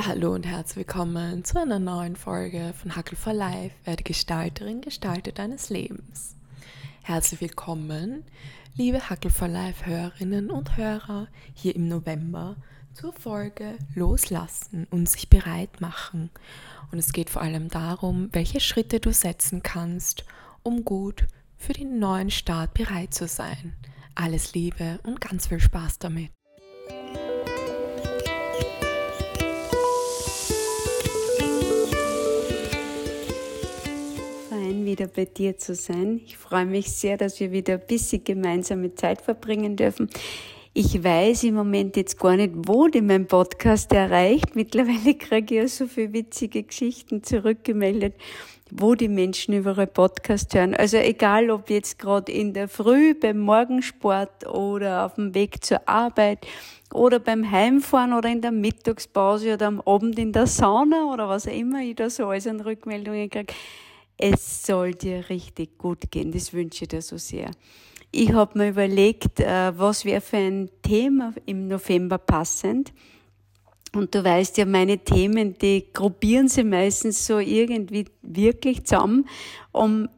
Ja, hallo und herzlich willkommen zu einer neuen Folge von Huckle for Life, werde Gestalterin, Gestalter deines Lebens. Herzlich willkommen, liebe Huckle for Life Hörerinnen und Hörer, hier im November zur Folge Loslassen und sich bereit machen. Und es geht vor allem darum, welche Schritte du setzen kannst, um gut für den neuen Start bereit zu sein. Alles Liebe und ganz viel Spaß damit. Wieder bei dir zu sein. Ich freue mich sehr, dass wir wieder ein bisschen gemeinsame Zeit verbringen dürfen. Ich weiß im Moment jetzt gar nicht, wo die mein Podcast erreicht. Mittlerweile kriege ich ja so viele witzige Geschichten zurückgemeldet, wo die Menschen über ihre Podcast hören. Also egal, ob jetzt gerade in der Früh beim Morgensport oder auf dem Weg zur Arbeit oder beim Heimfahren oder in der Mittagspause oder am Abend in der Sauna oder was auch immer ich da so alles an Rückmeldungen kriege es soll dir richtig gut gehen. Das wünsche ich dir so sehr. Ich habe mir überlegt, äh, was wäre für ein Thema im November passend. Und du weißt ja, meine Themen, die gruppieren sie meistens so irgendwie wirklich zusammen, um,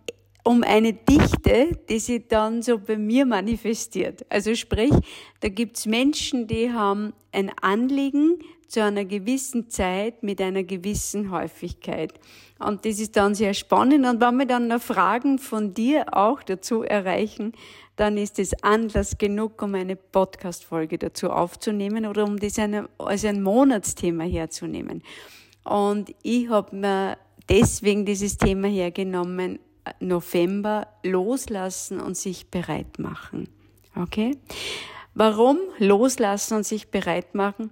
um eine Dichte, die sich dann so bei mir manifestiert. Also sprich, da gibt's Menschen, die haben ein Anliegen zu einer gewissen Zeit mit einer gewissen Häufigkeit. Und das ist dann sehr spannend. Und wenn wir dann noch Fragen von dir auch dazu erreichen, dann ist es Anlass genug, um eine Podcast-Folge dazu aufzunehmen oder um das als ein Monatsthema herzunehmen. Und ich habe mir deswegen dieses Thema hergenommen, November loslassen und sich bereit machen. Okay? Warum loslassen und sich bereit machen?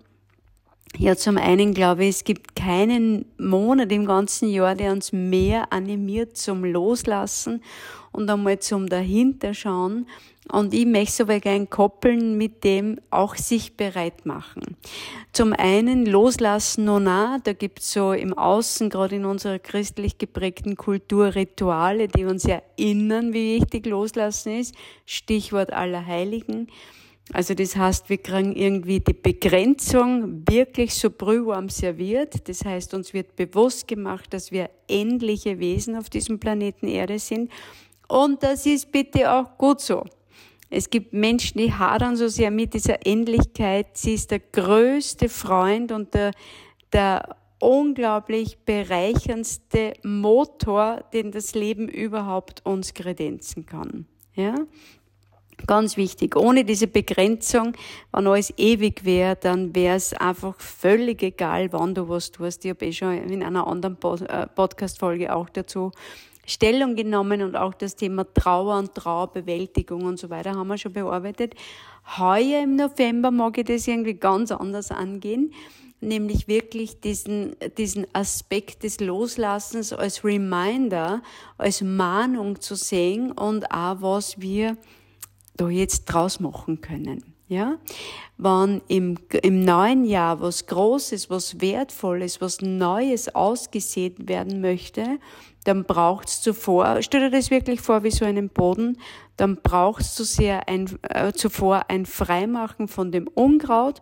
Ja, zum einen glaube ich, es gibt keinen Monat im ganzen Jahr, der uns mehr animiert zum Loslassen und einmal zum Dahinterschauen. Und ich möchte es gerne koppeln mit dem auch sich bereit machen. Zum einen loslassen nona, da gibt's so im Außen, gerade in unserer christlich geprägten Kultur, Rituale, die uns erinnern, wie wichtig loslassen ist. Stichwort aller Heiligen. Also das heißt, wir kriegen irgendwie die Begrenzung wirklich so brühwarm serviert. Das heißt, uns wird bewusst gemacht, dass wir endliche Wesen auf diesem Planeten Erde sind. Und das ist bitte auch gut so. Es gibt Menschen, die hadern so sehr mit dieser Endlichkeit. Sie ist der größte Freund und der, der unglaublich bereicherndste Motor, den das Leben überhaupt uns kredenzen kann. Ja? Ganz wichtig. Ohne diese Begrenzung, wenn alles ewig wäre, dann wäre es einfach völlig egal, wann du was tust. Ich habe eh schon in einer anderen äh, Podcast-Folge auch dazu Stellung genommen und auch das Thema Trauer und Trauerbewältigung und so weiter haben wir schon bearbeitet. Heuer im November mag ich das irgendwie ganz anders angehen, nämlich wirklich diesen, diesen Aspekt des Loslassens als Reminder, als Mahnung zu sehen und auch was wir da jetzt draus machen können. Ja, wenn im, im neuen Jahr was Großes, was Wertvolles, was Neues ausgesät werden möchte, dann braucht's zuvor, stell dir das wirklich vor wie so einen Boden, dann braucht's zu sehr äh, zuvor ein Freimachen von dem Unkraut,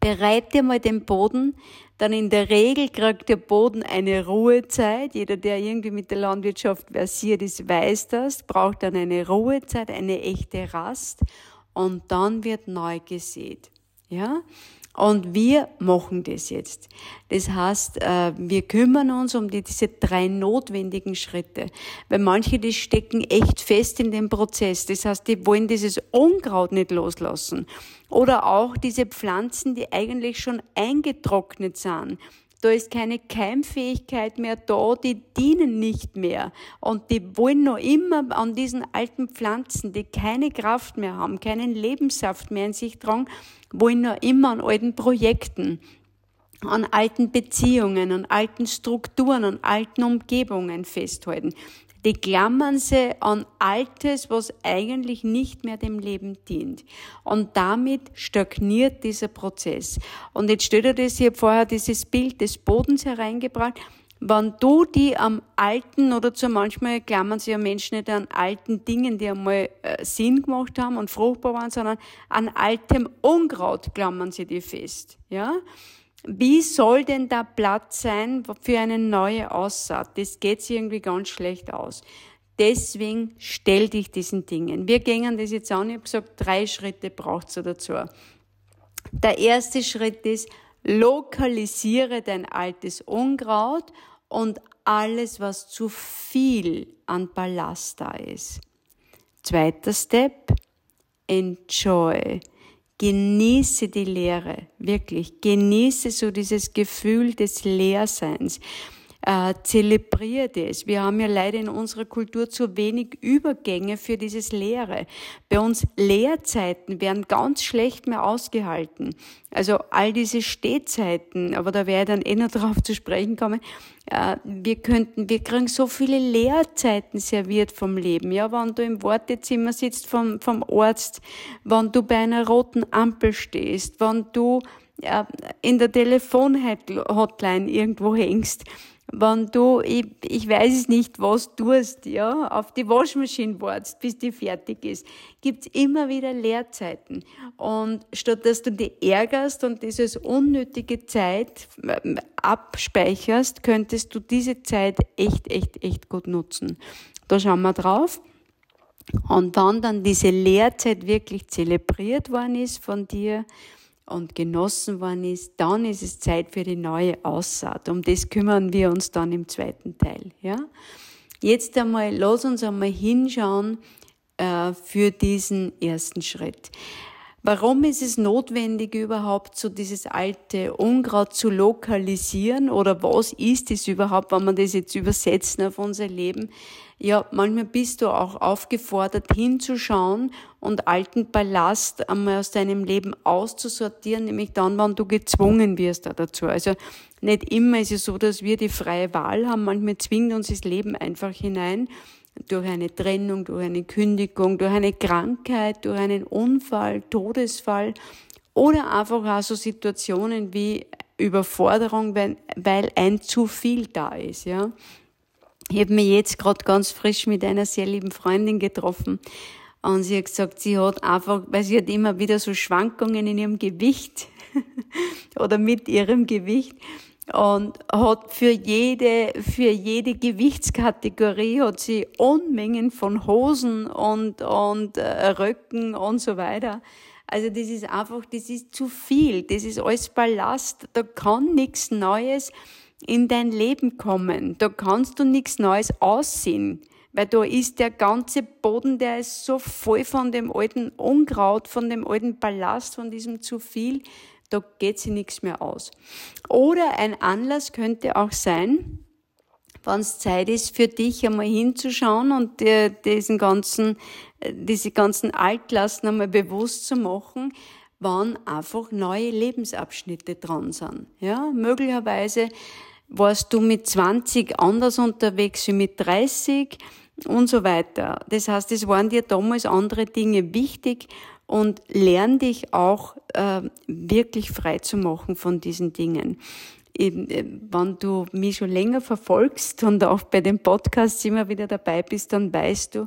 bereite mal den Boden, dann in der Regel kriegt der Boden eine Ruhezeit. Jeder, der irgendwie mit der Landwirtschaft versiert ist, weiß das, braucht dann eine Ruhezeit, eine echte Rast und dann wird neu gesät. Ja? Und wir machen das jetzt. Das heißt, äh, wir kümmern uns um diese drei notwendigen Schritte. Weil manche, die stecken echt fest in dem Prozess. Das heißt, die wollen dieses Unkraut nicht loslassen. Oder auch diese Pflanzen, die eigentlich schon eingetrocknet sind. Da ist keine Keimfähigkeit mehr da, die dienen nicht mehr. Und die wollen noch immer an diesen alten Pflanzen, die keine Kraft mehr haben, keinen Lebenssaft mehr in sich tragen, wollen noch immer an alten Projekten, an alten Beziehungen, an alten Strukturen, an alten Umgebungen festhalten. Die klammern sie an Altes, was eigentlich nicht mehr dem Leben dient. Und damit stagniert dieser Prozess. Und jetzt stellt ihr das, ich habe vorher dieses Bild des Bodens hereingebracht. Wenn du die am alten oder zu manchmal klammern sich ja Menschen nicht an alten Dingen, die einmal äh, Sinn gemacht haben und fruchtbar waren, sondern an altem Unkraut klammern sie die fest. Ja? Wie soll denn da Platz sein für eine neue Aussaat? Das geht sich irgendwie ganz schlecht aus. Deswegen stell dich diesen Dingen. Wir gehen das jetzt an. Ich habe gesagt, drei Schritte braucht's dazu. Der erste Schritt ist, lokalisiere dein altes Unkraut und alles, was zu viel an Ballast da ist. Zweiter Step, enjoy. Genieße die Leere, wirklich. Genieße so dieses Gefühl des Leerseins äh, zelebriert es. Wir haben ja leider in unserer Kultur zu wenig Übergänge für dieses Leere. Bei uns Lehrzeiten werden ganz schlecht mehr ausgehalten. Also all diese Stehzeiten, aber da werde ich dann eh noch drauf zu sprechen kommen. Äh, wir könnten, wir kriegen so viele Lehrzeiten serviert vom Leben. Ja, wenn du im Wartezimmer sitzt vom, vom Arzt, wenn du bei einer roten Ampel stehst, wenn du äh, in der Telefonhotline irgendwo hängst, wenn du, ich, ich weiß es nicht, was tust, ja, auf die Waschmaschine wartest, bis die fertig ist, gibt's immer wieder Leerzeiten. Und statt dass du dich ärgerst und dieses unnötige Zeit ähm, abspeicherst, könntest du diese Zeit echt, echt, echt gut nutzen. Da schauen wir drauf. Und wenn dann diese Lehrzeit wirklich zelebriert worden ist von dir, und genossen worden ist, dann ist es Zeit für die neue Aussaat. Um das kümmern wir uns dann im zweiten Teil. Ja? Jetzt einmal, lass uns einmal hinschauen äh, für diesen ersten Schritt. Warum ist es notwendig, überhaupt so dieses alte Unkraut zu lokalisieren? Oder was ist es überhaupt, wenn man das jetzt übersetzen auf unser Leben? Ja, manchmal bist du auch aufgefordert, hinzuschauen und alten Ballast einmal aus deinem Leben auszusortieren, nämlich dann, wenn du gezwungen wirst dazu. Also nicht immer ist es so, dass wir die freie Wahl haben. Manchmal zwingt uns das Leben einfach hinein durch eine Trennung, durch eine Kündigung, durch eine Krankheit, durch einen Unfall, Todesfall oder einfach auch so Situationen wie Überforderung, weil, ein zu viel da ist, ja. Ich habe mich jetzt gerade ganz frisch mit einer sehr lieben Freundin getroffen und sie hat gesagt, sie hat einfach, weil sie hat immer wieder so Schwankungen in ihrem Gewicht oder mit ihrem Gewicht und hat für jede, für jede Gewichtskategorie hat sie Unmengen von Hosen und, und äh, Röcken und so weiter. Also das ist einfach, das ist zu viel. Das ist alles Ballast. Da kann nichts Neues in dein Leben kommen. Da kannst du nichts Neues aussehen. Weil da ist der ganze Boden, der ist so voll von dem alten Unkraut, von dem alten Ballast, von diesem zu viel da geht sie nichts mehr aus. Oder ein Anlass könnte auch sein, wenn es Zeit ist für dich einmal hinzuschauen und dir diesen ganzen, äh, diese ganzen Altlasten einmal bewusst zu machen, wann einfach neue Lebensabschnitte dran sind. Ja, möglicherweise warst du mit 20 anders unterwegs wie mit 30 und so weiter. Das heißt, es waren dir damals andere Dinge wichtig und lern dich auch äh, wirklich frei zu machen von diesen Dingen. Äh, wenn du mich schon länger verfolgst und auch bei den Podcasts immer wieder dabei bist, dann weißt du,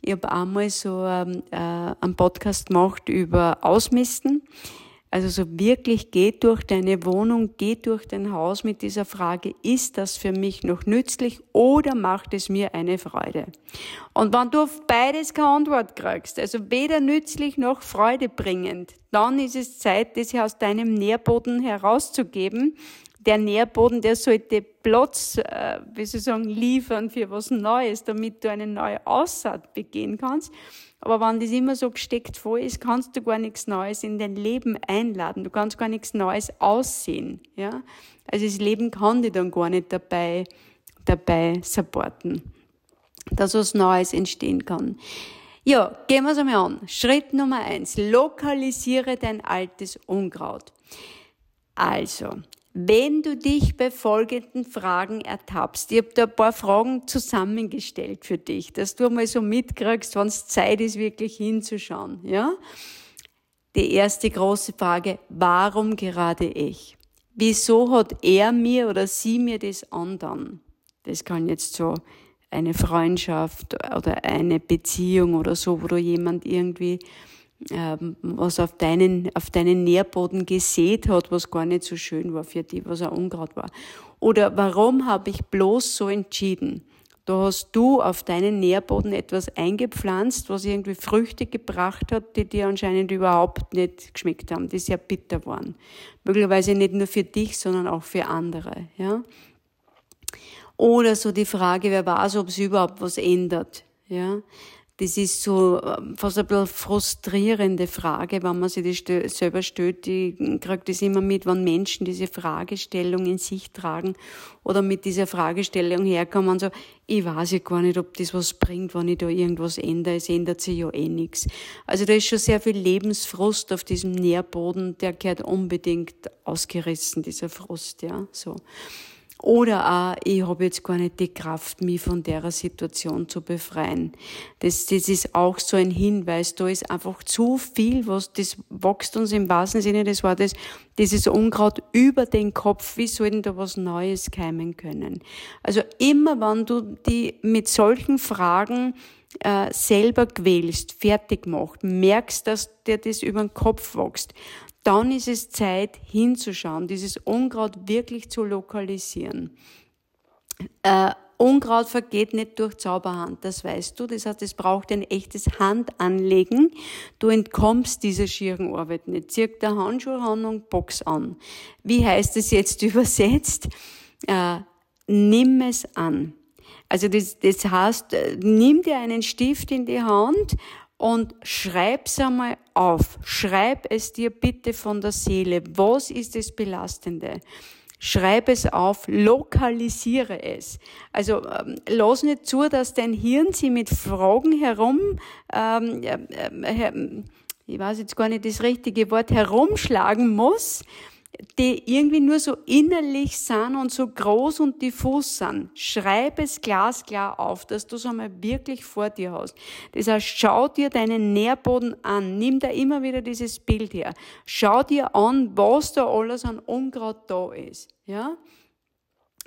ich habe einmal so ähm, äh, einen Podcast gemacht über Ausmisten. Also so wirklich geht durch deine Wohnung, geht durch dein Haus mit dieser Frage, ist das für mich noch nützlich oder macht es mir eine Freude? Und wenn du auf beides keine Antwort kriegst, also weder nützlich noch freudebringend, dann ist es Zeit, das aus deinem Nährboden herauszugeben. Der Nährboden, der sollte Platz, äh, wie soll ich sagen, liefern für was Neues, damit du eine neue Aussaat begehen kannst. Aber wenn das immer so gesteckt vor ist, kannst du gar nichts Neues in dein Leben einladen. Du kannst gar nichts Neues aussehen, ja. Also das Leben kann dich dann gar nicht dabei, dabei supporten, dass was Neues entstehen kann. Ja, gehen wir es einmal an. Schritt Nummer eins. Lokalisiere dein altes Unkraut. Also, wenn du dich bei folgenden Fragen ertappst, ich habe da ein paar Fragen zusammengestellt für dich, dass du mal so mitkriegst, wann es Zeit ist, wirklich hinzuschauen, ja? Die erste große Frage, warum gerade ich? Wieso hat er mir oder sie mir das andern? Das kann jetzt so eine Freundschaft oder eine Beziehung oder so, wo du jemand irgendwie was auf deinen, auf deinen Nährboden gesät hat, was gar nicht so schön war für dich, was ein Unkraut war. Oder warum habe ich bloß so entschieden? Da hast du auf deinen Nährboden etwas eingepflanzt, was irgendwie Früchte gebracht hat, die dir anscheinend überhaupt nicht geschmeckt haben, die sehr bitter waren. Möglicherweise nicht nur für dich, sondern auch für andere, ja. Oder so die Frage, wer weiß, ob es überhaupt was ändert, ja das ist so ähm, fast ein bisschen frustrierende Frage, wenn man sich das selber stellt. Ich kriege das immer mit, wenn Menschen diese Fragestellung in sich tragen oder mit dieser Fragestellung herkommen und so, ich weiß ja gar nicht, ob das was bringt, wenn ich da irgendwas ändere. Es ändert sich ja eh nichts. Also da ist schon sehr viel Lebensfrust auf diesem Nährboden, der gehört unbedingt ausgerissen, dieser Frust, ja, so. Oder auch, ich habe jetzt gar nicht die Kraft, mich von der Situation zu befreien. Das, das ist auch so ein Hinweis. Da ist einfach zu viel, was, das wächst uns im wahrsten Sinne des Wortes, dieses Unkraut über den Kopf. Wie soll denn da was Neues keimen können? Also immer, wenn du die mit solchen Fragen äh, selber quälst, fertig macht, merkst, dass dir das über den Kopf wächst, dann ist es Zeit hinzuschauen, dieses Unkraut wirklich zu lokalisieren. Äh, Unkraut vergeht nicht durch Zauberhand, das weißt du. Das heißt, es braucht ein echtes Handanlegen. Du entkommst dieser schieren Arbeit nicht. Zirk der Handschuh an und box an. Wie heißt es jetzt übersetzt? Äh, nimm es an. Also das, das heißt, äh, nimm dir einen Stift in die Hand und schreib's einmal auf. Schreib es dir bitte von der Seele. Was ist das Belastende? Schreib es auf, lokalisiere es. Also ähm, lass nicht zu, dass dein Hirn sie mit Fragen herum, ähm, äh, äh, ich weiß jetzt gar nicht das richtige Wort, herumschlagen muss, die irgendwie nur so innerlich sind und so groß und diffus sind. Schreib es glasklar auf, dass du es einmal wirklich vor dir hast. Das heißt, schau dir deinen Nährboden an. Nimm da immer wieder dieses Bild her. Schau dir an, was da alles an Unkraut da ist. Ja?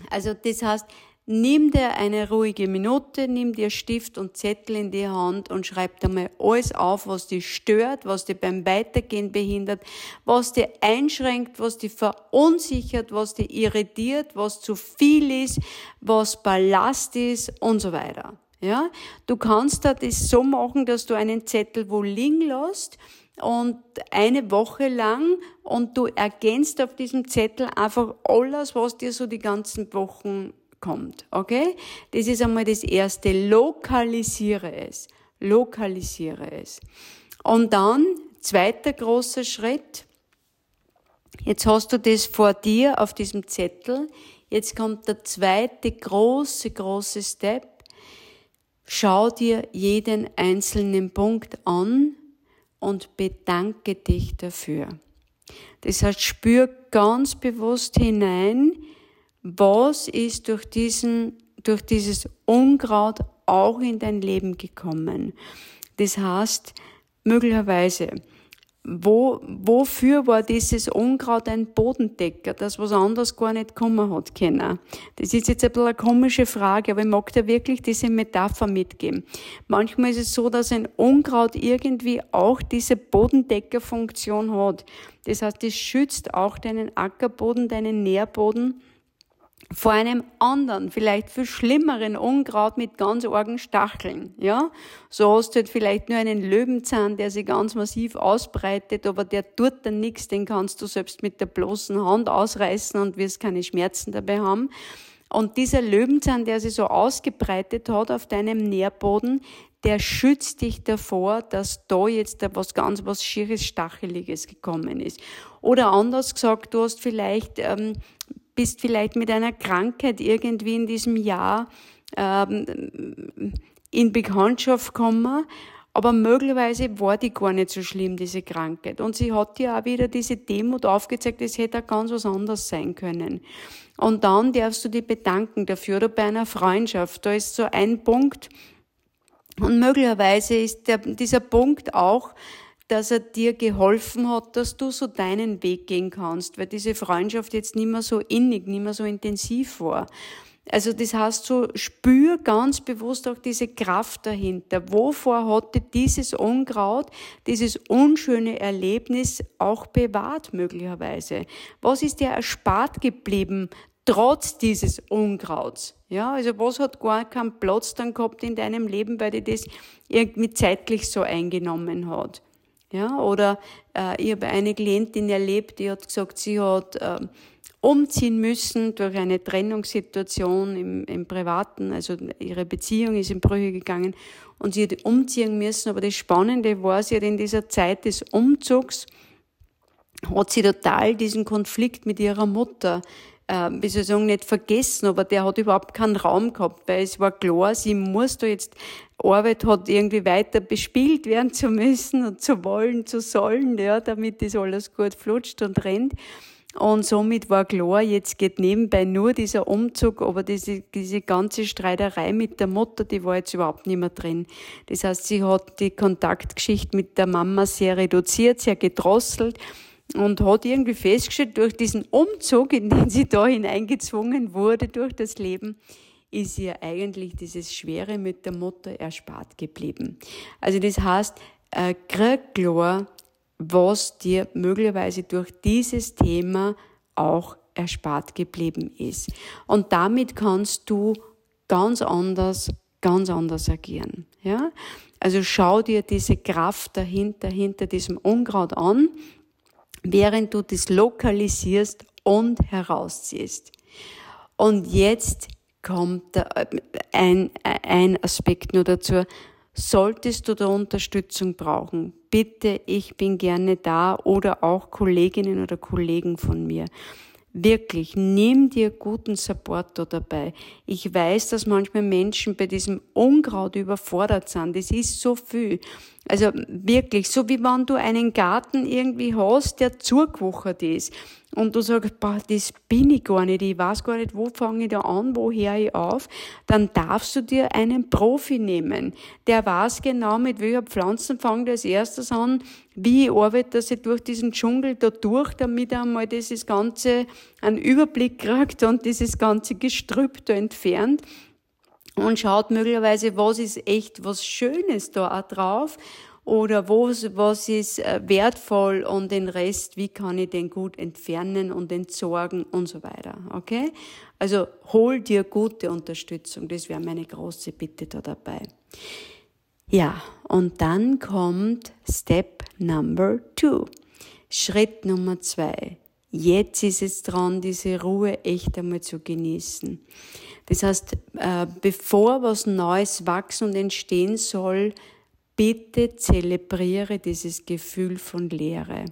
Also, das heißt, Nimm dir eine ruhige Minute, nimm dir Stift und Zettel in die Hand und schreib da mal alles auf, was dich stört, was dich beim Weitergehen behindert, was dich einschränkt, was dich verunsichert, was dich irritiert, was zu viel ist, was Ballast ist und so weiter. Ja, du kannst da das so machen, dass du einen Zettel wo liegen lässt und eine Woche lang und du ergänzt auf diesem Zettel einfach alles, was dir so die ganzen Wochen kommt. Okay? Das ist einmal das erste. Lokalisiere es. Lokalisiere es. Und dann, zweiter großer Schritt. Jetzt hast du das vor dir auf diesem Zettel. Jetzt kommt der zweite große, große Step. Schau dir jeden einzelnen Punkt an und bedanke dich dafür. Das heißt, spür ganz bewusst hinein, was ist durch diesen, durch dieses Unkraut auch in dein Leben gekommen? Das heißt, möglicherweise, wo, wofür war dieses Unkraut ein Bodendecker, das was anders gar nicht kommen hat können? Das ist jetzt ein bisschen eine komische Frage, aber ich mag dir wirklich diese Metapher mitgeben. Manchmal ist es so, dass ein Unkraut irgendwie auch diese Bodendeckerfunktion hat. Das heißt, es schützt auch deinen Ackerboden, deinen Nährboden vor einem anderen, vielleicht viel schlimmeren Unkraut mit ganz argen Stacheln, ja. So hast du halt vielleicht nur einen Löwenzahn, der sich ganz massiv ausbreitet, aber der tut dann nichts, den kannst du selbst mit der bloßen Hand ausreißen und wirst keine Schmerzen dabei haben. Und dieser Löwenzahn, der sich so ausgebreitet hat auf deinem Nährboden, der schützt dich davor, dass da jetzt was ganz was Schieres, Stacheliges gekommen ist. Oder anders gesagt, du hast vielleicht ähm, bist vielleicht mit einer Krankheit irgendwie in diesem Jahr ähm, in Bekanntschaft gekommen, aber möglicherweise war die gar nicht so schlimm, diese Krankheit. Und sie hat dir auch wieder diese Demut aufgezeigt, es hätte auch ganz was anderes sein können. Und dann darfst du dich bedanken dafür oder bei einer Freundschaft. Da ist so ein Punkt. Und möglicherweise ist der, dieser Punkt auch, dass er dir geholfen hat, dass du so deinen Weg gehen kannst, weil diese Freundschaft jetzt nicht mehr so innig, nicht mehr so intensiv war. Also das heißt so, spür ganz bewusst auch diese Kraft dahinter. Wovor hatte dieses Unkraut, dieses unschöne Erlebnis auch bewahrt möglicherweise? Was ist dir erspart geblieben trotz dieses Unkrauts? Ja, also was hat gar keinen Platz dann gehabt in deinem Leben, weil dir das irgendwie zeitlich so eingenommen hat? Ja, oder äh, ich habe eine Klientin erlebt, die hat gesagt, sie hat äh, umziehen müssen durch eine Trennungssituation im, im Privaten, also ihre Beziehung ist in Brüche gegangen und sie hat umziehen müssen. Aber das Spannende war, sie hat in dieser Zeit des Umzugs hat sie total diesen Konflikt mit ihrer Mutter äh, wie soll ich sagen, nicht vergessen, aber der hat überhaupt keinen Raum gehabt, weil es war klar, sie muss da jetzt, Arbeit hat irgendwie weiter bespielt werden zu müssen und zu wollen, zu sollen, ja, damit das alles gut flutscht und rennt. Und somit war klar, jetzt geht nebenbei nur dieser Umzug, aber diese, diese ganze Streiterei mit der Mutter, die war jetzt überhaupt nicht mehr drin. Das heißt, sie hat die Kontaktgeschichte mit der Mama sehr reduziert, sehr gedrosselt und hat irgendwie festgestellt, durch diesen Umzug, in den sie da hineingezwungen wurde durch das Leben, ist ihr eigentlich dieses Schwere mit der Mutter erspart geblieben. Also das heißt, äh, krieg klar, was dir möglicherweise durch dieses Thema auch erspart geblieben ist. Und damit kannst du ganz anders, ganz anders agieren. Ja? Also schau dir diese Kraft dahinter, hinter diesem Unkraut an während du das lokalisierst und herausziehst. Und jetzt kommt ein, ein Aspekt nur dazu. Solltest du da Unterstützung brauchen, bitte, ich bin gerne da oder auch Kolleginnen oder Kollegen von mir. Wirklich, nimm dir guten Support da dabei. Ich weiß, dass manchmal Menschen bei diesem Unkraut überfordert sind. Das ist so viel. Also wirklich, so wie wenn du einen Garten irgendwie hast, der zugewuchert ist und du sagst, boah, das bin ich gar nicht, ich weiß gar nicht, wo fange ich da an, wo höre ich auf, dann darfst du dir einen Profi nehmen. Der weiß genau, mit welcher Pflanzen fange ich als erstes an, wie ich arbeite ich durch diesen Dschungel da durch, damit er einmal dieses Ganze einen Überblick kriegt und dieses ganze Gestrüpp da entfernt und schaut möglicherweise, was ist echt was Schönes da auch drauf oder was, was ist äh, wertvoll und den Rest, wie kann ich den gut entfernen und entsorgen und so weiter. Okay? Also hol dir gute Unterstützung. Das wäre meine große Bitte da dabei. Ja, und dann kommt Step Number Two. Schritt Nummer zwei. Jetzt ist es dran, diese Ruhe echt einmal zu genießen. Das heißt, äh, bevor was Neues wachsen und entstehen soll, bitte zelebriere dieses Gefühl von Leere.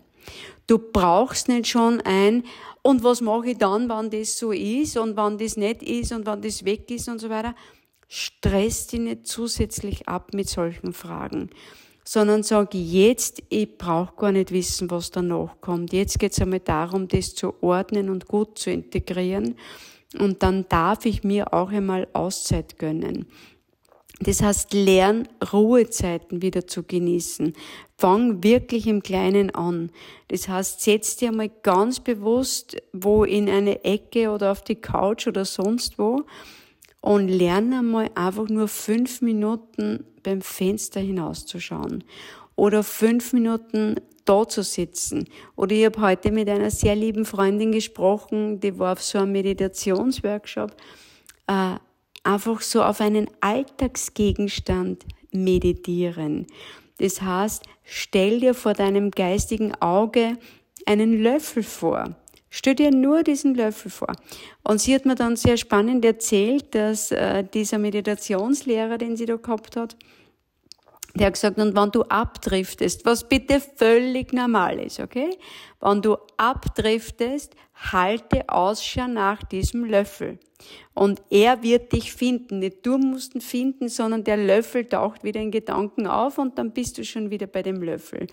Du brauchst nicht schon ein, und was mache ich dann, wenn das so ist und wann das nicht ist und wann das weg ist und so weiter. Stress dich nicht zusätzlich ab mit solchen Fragen, sondern sag jetzt, ich brauche gar nicht wissen, was danach kommt. Jetzt geht es einmal darum, das zu ordnen und gut zu integrieren. Und dann darf ich mir auch einmal Auszeit gönnen. Das heißt, lern Ruhezeiten wieder zu genießen. Fang wirklich im Kleinen an. Das heißt, setz dir mal ganz bewusst wo in eine Ecke oder auf die Couch oder sonst wo und lerne mal einfach nur fünf Minuten beim Fenster hinauszuschauen oder fünf Minuten da zu sitzen. Oder ich habe heute mit einer sehr lieben Freundin gesprochen, die war auf so einem Meditationsworkshop. Äh, einfach so auf einen Alltagsgegenstand meditieren. Das heißt, stell dir vor deinem geistigen Auge einen Löffel vor. Stell dir nur diesen Löffel vor. Und sie hat mir dann sehr spannend erzählt, dass äh, dieser Meditationslehrer, den sie da gehabt hat, der hat gesagt, und wenn du abdriftest, was bitte völlig normal ist, okay? Wenn du abdriftest, halte Ausschau nach diesem Löffel. Und er wird dich finden. Nicht du musst ihn finden, sondern der Löffel taucht wieder in Gedanken auf und dann bist du schon wieder bei dem Löffel.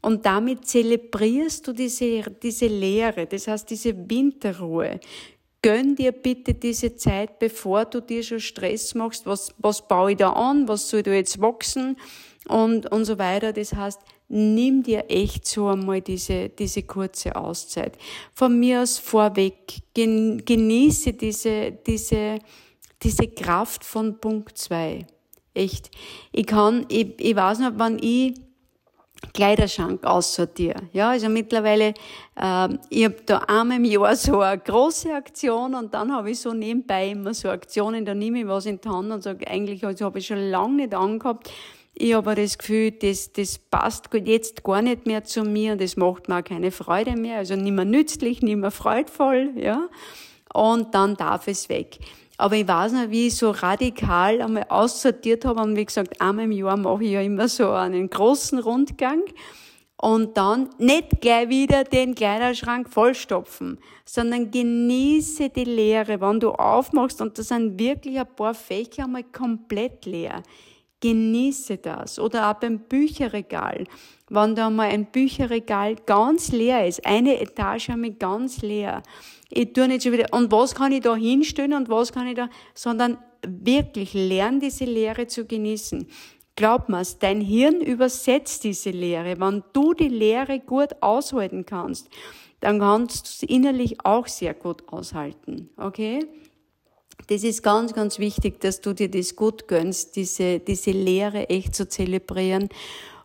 Und damit zelebrierst du diese, diese Leere, das heißt diese Winterruhe. Gönn dir bitte diese Zeit, bevor du dir schon Stress machst. Was, was baue ich da an? Was soll da jetzt wachsen? Und, und so weiter. Das heißt, nimm dir echt so einmal diese, diese kurze Auszeit. Von mir aus vorweg, genieße diese, diese, diese Kraft von Punkt zwei. Echt. Ich kann, ich, ich weiß noch, wann ich Kleiderschrank aussortiere. Ja, also mittlerweile, äh, ich habe da einmal im Jahr so eine große Aktion und dann habe ich so nebenbei immer so Aktionen, da nehme ich was in die Hand und sage, eigentlich also habe ich schon lange nicht angehabt. Ich habe das Gefühl, das, das passt jetzt gar nicht mehr zu mir und das macht mir auch keine Freude mehr, also nicht mehr nützlich, nicht mehr freudvoll, ja. Und dann darf es weg. Aber ich weiß noch, wie ich so radikal einmal aussortiert habe und wie gesagt, einmal im Jahr mache ich ja immer so einen großen Rundgang und dann nicht gleich wieder den Kleiderschrank vollstopfen, sondern genieße die Leere, wenn du aufmachst und da sind wirklich ein paar Fächer einmal komplett leer. Genieße das. Oder auch beim Bücherregal. Wenn da mal ein Bücherregal ganz leer ist, eine Etage einmal ganz leer, ich tue nicht schon wieder, und was kann ich da hinstellen und was kann ich da, sondern wirklich lern diese Lehre zu genießen. Glaub mir's, dein Hirn übersetzt diese Lehre. Wenn du die Lehre gut aushalten kannst, dann kannst du es innerlich auch sehr gut aushalten. Okay? Das ist ganz, ganz wichtig, dass du dir das gut gönnst, diese, diese Lehre echt zu zelebrieren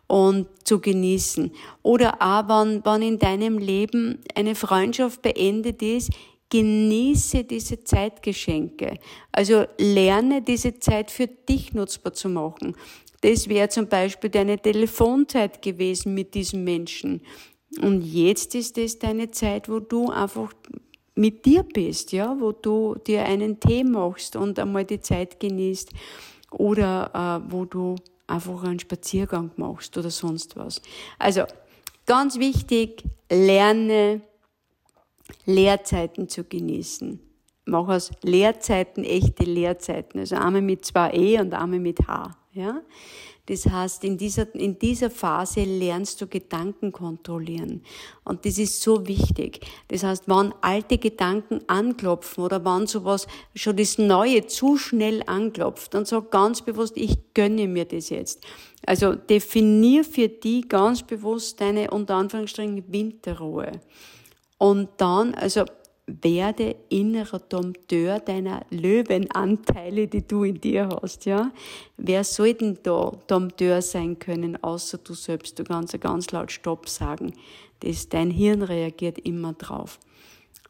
und zu genießen. Oder auch, wenn, wenn in deinem Leben eine Freundschaft beendet ist, genieße diese Zeitgeschenke. Also lerne diese Zeit für dich nutzbar zu machen. Das wäre zum Beispiel deine Telefonzeit gewesen mit diesem Menschen. Und jetzt ist es deine Zeit, wo du einfach mit dir bist, ja, wo du dir einen Tee machst und einmal die Zeit genießt oder äh, wo du einfach einen Spaziergang machst oder sonst was. Also ganz wichtig, lerne Lehrzeiten zu genießen. Mach aus Lehrzeiten echte Lehrzeiten. Also einmal mit zwei E und einmal mit H. Ja? Das heißt, in dieser, in dieser Phase lernst du Gedanken kontrollieren. Und das ist so wichtig. Das heißt, wenn alte Gedanken anklopfen oder wenn sowas schon das Neue zu schnell anklopft, dann sag ganz bewusst, ich gönne mir das jetzt. Also definier für die ganz bewusst deine unter Anführungsstrichen Winterruhe. Und dann, also werde innerer Dompteur deiner Löwenanteile, die du in dir hast, ja. Wer soll denn da Dompteur sein können, außer du selbst? Du kannst ja ganz laut Stopp sagen. Das, dein Hirn reagiert immer drauf.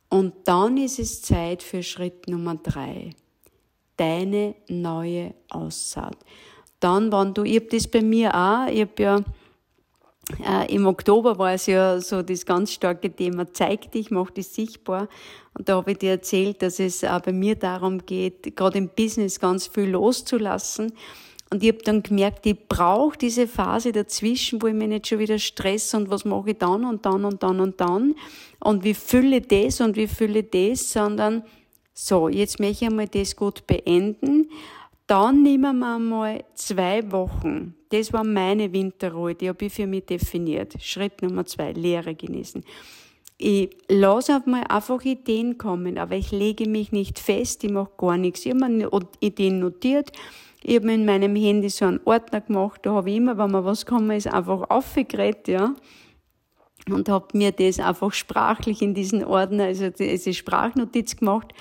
Und dann ist es Zeit für Schritt Nummer drei. Deine neue Aussaat. Dann, wenn du, ich hab das bei mir auch, ich hab ja, äh, Im Oktober war es ja so das ganz starke Thema, zeig dich, mach dich sichtbar. Und da habe ich dir erzählt, dass es auch bei mir darum geht, gerade im Business ganz viel loszulassen. Und ich habe dann gemerkt, ich brauche diese Phase dazwischen, wo ich mich nicht schon wieder stress und was mache ich dann und dann und dann und dann und wie fülle das und wie fülle das, sondern so, jetzt möchte ich einmal das gut beenden dann nehmen wir mal zwei Wochen. Das war meine Winterruhe, die habe ich für mich definiert. Schritt Nummer zwei, Lehre genießen. Ich lasse auf mal einfach Ideen kommen, aber ich lege mich nicht fest, ich mache gar nichts. Ich habe mir Ideen notiert, ich habe in meinem Handy so einen Ordner gemacht, da habe ich immer, wenn mir was kommen ist, einfach aufgeredet, ja. Und habe mir das einfach sprachlich in diesen Ordner, also diese Sprachnotiz gemacht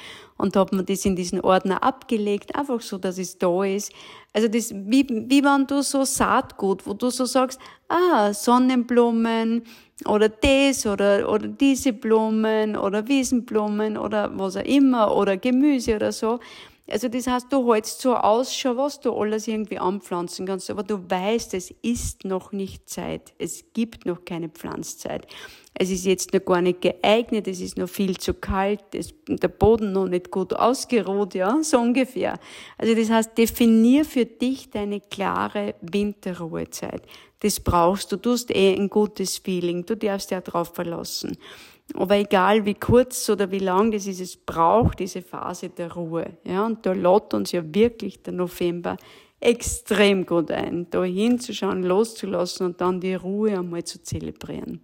und habe mir das in diesen Ordner abgelegt, einfach so, dass es da ist. Also das, wie, wie wenn du so Saatgut, wo du so sagst, ah, Sonnenblumen oder das oder, oder diese Blumen oder Wiesenblumen oder was auch immer oder Gemüse oder so. Also das heißt, du hältst so Ausschau, was du alles irgendwie anpflanzen kannst, aber du weißt, es ist noch nicht Zeit. Es gibt noch keine Pflanzzeit. Es ist jetzt noch gar nicht geeignet, es ist noch viel zu kalt, es, der Boden noch nicht gut ausgeruht, ja, so ungefähr. Also das heißt, definier für dich deine klare Winterruhezeit. Das brauchst du, du hast eh ein gutes Feeling, du darfst ja drauf verlassen. Aber egal wie kurz oder wie lang das ist, es braucht diese Phase der Ruhe. Ja, und da lädt uns ja wirklich der November extrem gut ein, da hinzuschauen, loszulassen und dann die Ruhe einmal zu zelebrieren.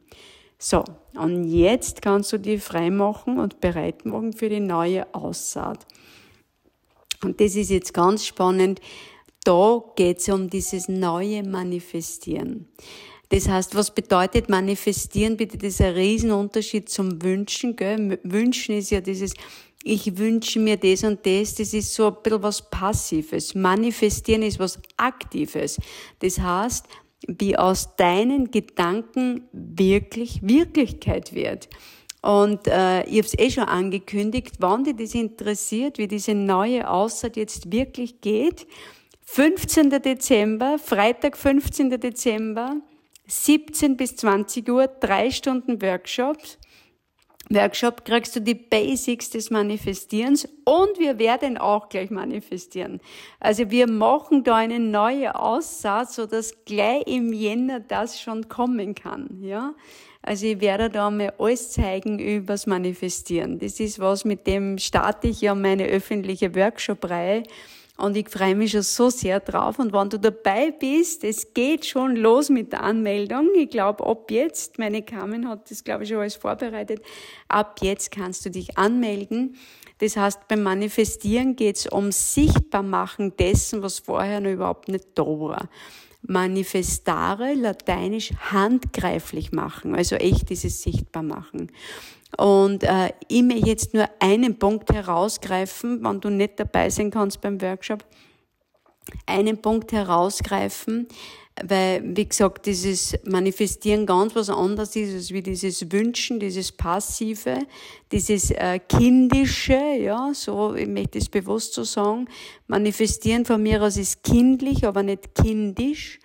So, und jetzt kannst du die freimachen und bereit machen für die neue Aussaat. Und das ist jetzt ganz spannend. Da geht es um dieses neue Manifestieren. Das heißt, was bedeutet manifestieren? Bitte, das ist ein Riesenunterschied zum Wünschen. Gell? Wünschen ist ja dieses, ich wünsche mir das und das, das ist so ein bisschen was Passives. Manifestieren ist was Aktives. Das heißt, wie aus deinen Gedanken wirklich Wirklichkeit wird. Und äh, ich habe es eh schon angekündigt, wann dich das interessiert, wie diese neue Aussage jetzt wirklich geht. 15. Dezember, Freitag 15. Dezember, 17 bis 20 Uhr, drei Stunden Workshops. Workshop kriegst du die Basics des Manifestierens und wir werden auch gleich manifestieren. Also wir machen da eine neue Aussatz, so dass gleich im Jänner das schon kommen kann, ja. Also ich werde da mal alles zeigen übers Manifestieren. Das ist was, mit dem starte ich ja meine öffentliche Workshop-Reihe und ich freue mich schon so sehr drauf. Und wenn du dabei bist, es geht schon los mit der Anmeldung. Ich glaube, ab jetzt, meine Carmen hat das, glaube ich, schon alles vorbereitet, ab jetzt kannst du dich anmelden. Das heißt, beim Manifestieren geht es um Sichtbarmachen dessen, was vorher noch überhaupt nicht da war. Manifestare, lateinisch handgreiflich machen, also echt dieses sichtbar machen. Und äh, möchte jetzt nur einen Punkt herausgreifen, wenn du nicht dabei sein kannst beim Workshop, einen Punkt herausgreifen, weil, wie gesagt, dieses Manifestieren ganz was anderes ist, als wie dieses Wünschen, dieses Passive, dieses äh, Kindische, ja, so, ich möchte es bewusst so sagen. Manifestieren von mir aus ist kindlich, aber nicht kindisch.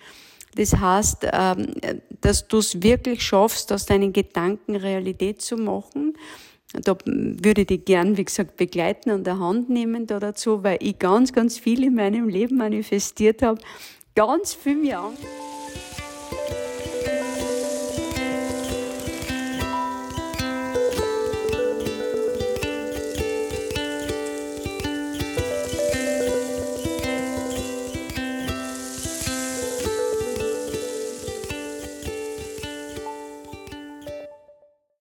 Das heißt, ähm, dass du es wirklich schaffst, aus deinen Gedanken Realität zu machen. Da würde ich dich gern, wie gesagt, begleiten und der Hand nehmen da dazu, weil ich ganz, ganz viel in meinem Leben manifestiert habe. Ganz viel mir Angst.